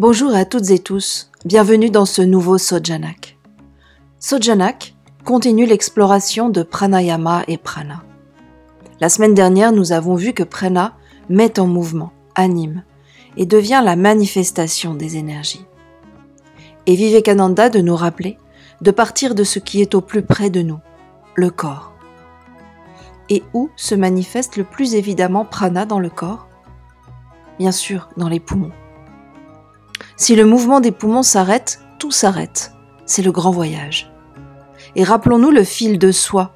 Bonjour à toutes et tous, bienvenue dans ce nouveau Sojanak. Sojanak continue l'exploration de pranayama et prana. La semaine dernière, nous avons vu que prana met en mouvement, anime et devient la manifestation des énergies. Et Vivekananda de nous rappeler de partir de ce qui est au plus près de nous, le corps. Et où se manifeste le plus évidemment prana dans le corps? Bien sûr, dans les poumons. Si le mouvement des poumons s'arrête, tout s'arrête. C'est le grand voyage. Et rappelons-nous le fil de soi.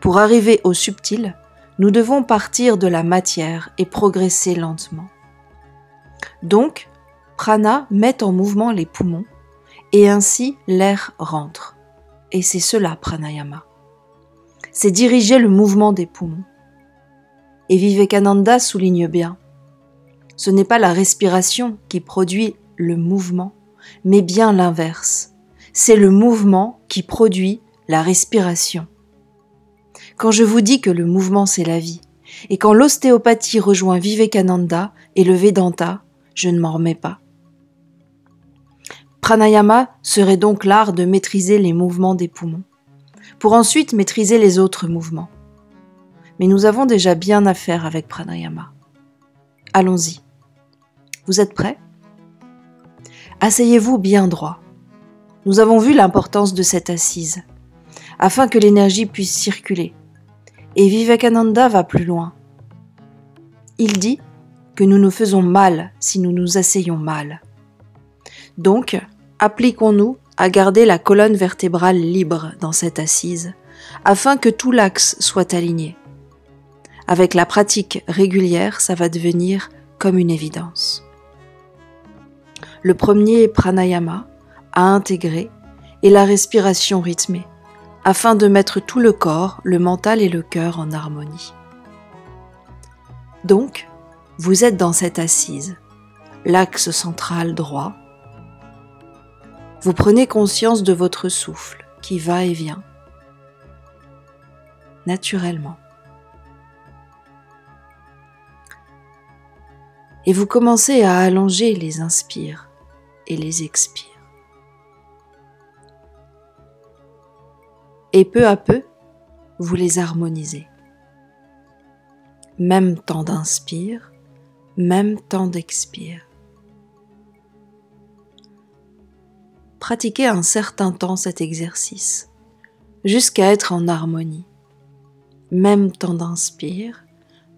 Pour arriver au subtil, nous devons partir de la matière et progresser lentement. Donc, prana met en mouvement les poumons et ainsi l'air rentre. Et c'est cela pranayama. C'est diriger le mouvement des poumons. Et Vivekananda souligne bien ce n'est pas la respiration qui produit le mouvement, mais bien l'inverse. C'est le mouvement qui produit la respiration. Quand je vous dis que le mouvement c'est la vie, et quand l'ostéopathie rejoint Vivekananda et le Vedanta, je ne m'en remets pas. Pranayama serait donc l'art de maîtriser les mouvements des poumons, pour ensuite maîtriser les autres mouvements. Mais nous avons déjà bien à faire avec pranayama. Allons-y. Vous êtes prêts? Asseyez-vous bien droit. Nous avons vu l'importance de cette assise, afin que l'énergie puisse circuler. Et Vivekananda va plus loin. Il dit que nous nous faisons mal si nous nous asseyons mal. Donc, appliquons-nous à garder la colonne vertébrale libre dans cette assise, afin que tout l'axe soit aligné. Avec la pratique régulière, ça va devenir comme une évidence. Le premier pranayama à intégrer est la respiration rythmée, afin de mettre tout le corps, le mental et le cœur en harmonie. Donc, vous êtes dans cette assise, l'axe central droit. Vous prenez conscience de votre souffle qui va et vient, naturellement. Et vous commencez à allonger les inspires et les expire. Et peu à peu, vous les harmonisez. Même temps d'inspire, même temps d'expire. Pratiquez un certain temps cet exercice, jusqu'à être en harmonie. Même temps d'inspire,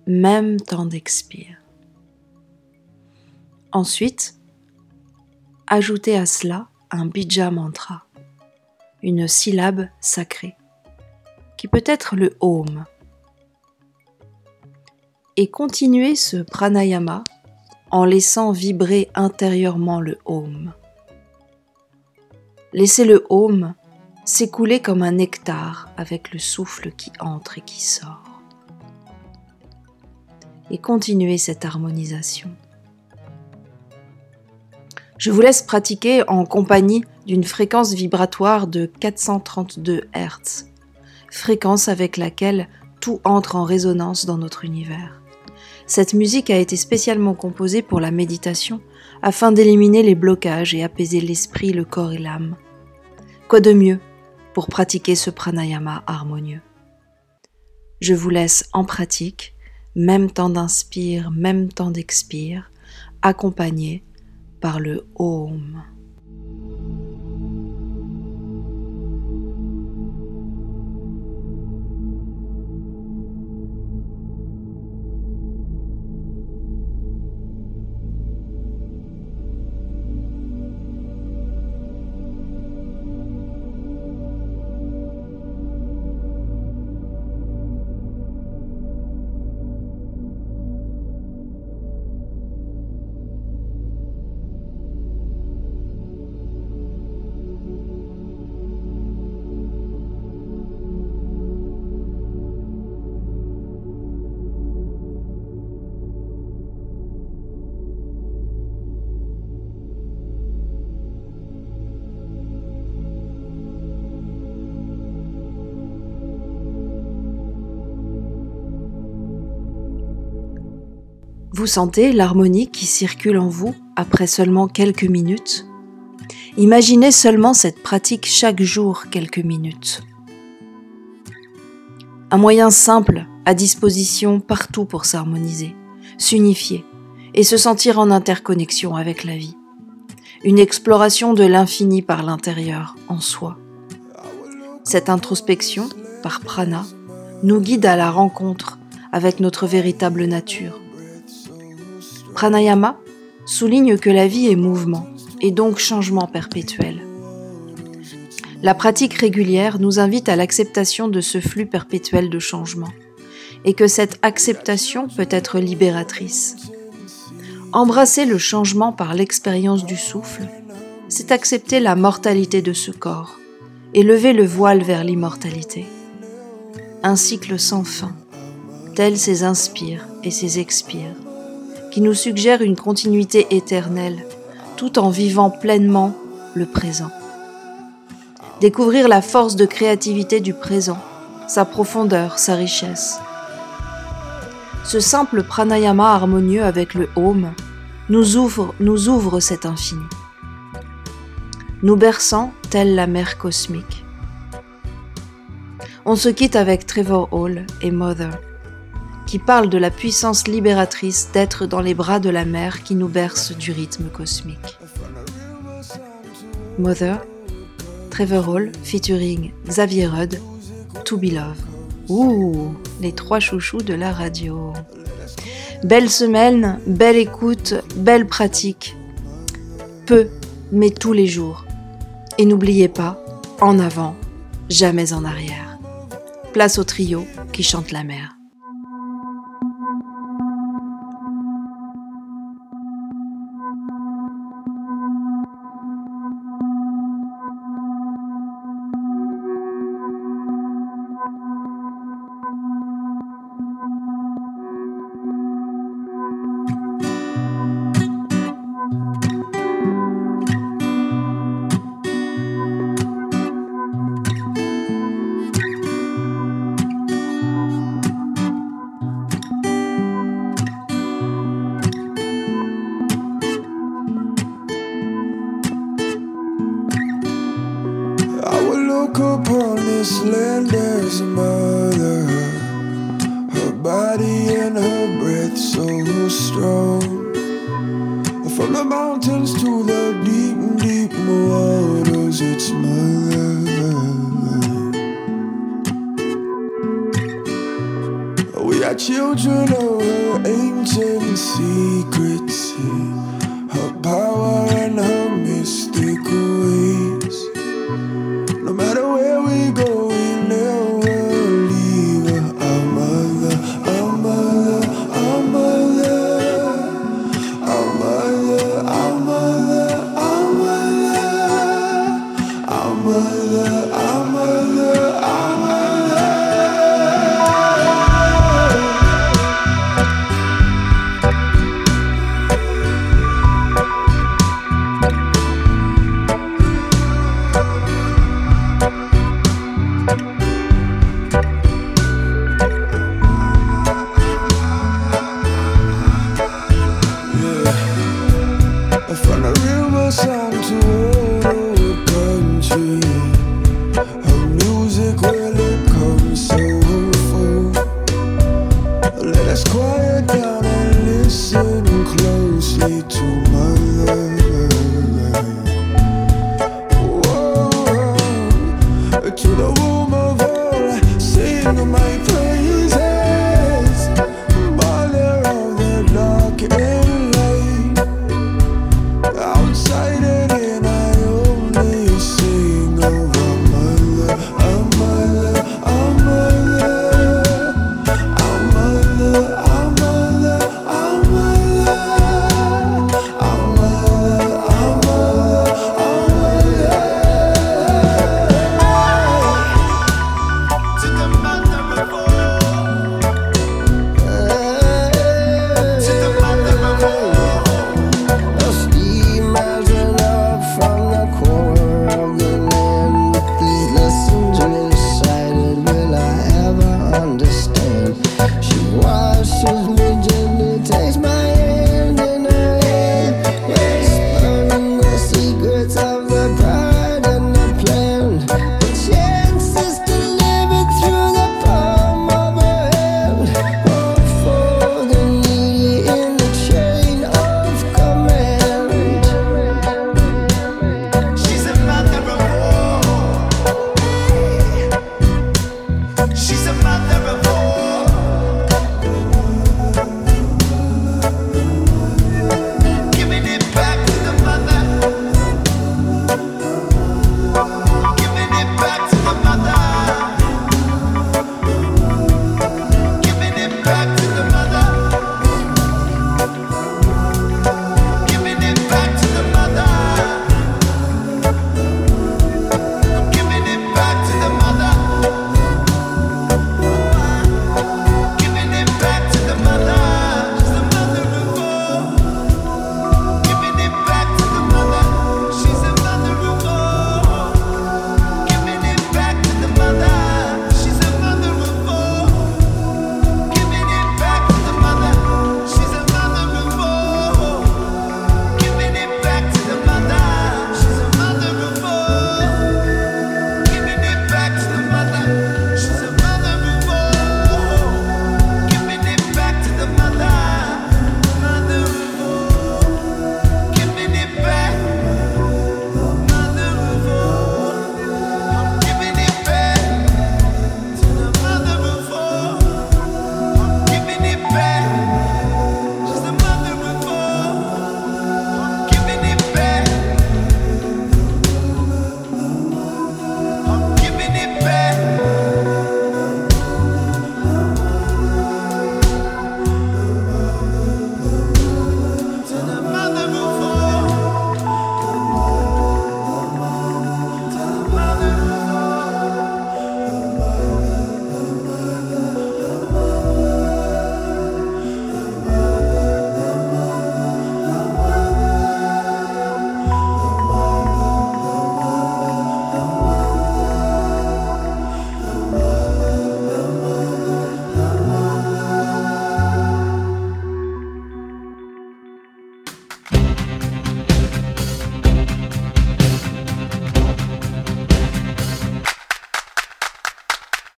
même temps d'expire. Ensuite, ajoutez à cela un bija mantra, une syllabe sacrée, qui peut être le Om. Et continuez ce pranayama en laissant vibrer intérieurement le Om. Laissez le Om s'écouler comme un nectar avec le souffle qui entre et qui sort. Et continuez cette harmonisation. Je vous laisse pratiquer en compagnie d'une fréquence vibratoire de 432 Hz, fréquence avec laquelle tout entre en résonance dans notre univers. Cette musique a été spécialement composée pour la méditation afin d'éliminer les blocages et apaiser l'esprit, le corps et l'âme. Quoi de mieux pour pratiquer ce pranayama harmonieux? Je vous laisse en pratique, même temps d'inspire, même temps d'expire, accompagné par le home. Vous sentez l'harmonie qui circule en vous après seulement quelques minutes, imaginez seulement cette pratique chaque jour quelques minutes. Un moyen simple à disposition partout pour s'harmoniser, s'unifier et se sentir en interconnexion avec la vie. Une exploration de l'infini par l'intérieur, en soi. Cette introspection, par prana, nous guide à la rencontre avec notre véritable nature. Pranayama souligne que la vie est mouvement et donc changement perpétuel. La pratique régulière nous invite à l'acceptation de ce flux perpétuel de changement et que cette acceptation peut être libératrice. Embrasser le changement par l'expérience du souffle, c'est accepter la mortalité de ce corps et lever le voile vers l'immortalité. Un cycle sans fin, tel ses inspire et ses expire, nous suggère une continuité éternelle tout en vivant pleinement le présent découvrir la force de créativité du présent, sa profondeur, sa richesse. Ce simple pranayama harmonieux avec le home nous ouvre, nous ouvre cet infini, nous berçant telle la mer cosmique. On se quitte avec Trevor Hall et Mother, qui parlent de la puissance libératrice d'être dans les bras de la mer qui nous berce du rythme cosmique. Mother Trevor Hall featuring Xavier Rudd, To Be Love. Ouh, les trois chouchous de la radio. Belle semaine, belle écoute, belle pratique. Peu, mais tous les jours. Et n'oubliez pas, en avant, jamais en arrière. Place au trio qui chante la mer. The mountains to the deep, deep waters It's mother We are children of ancient secrets Us quiet down and listen closely to my love.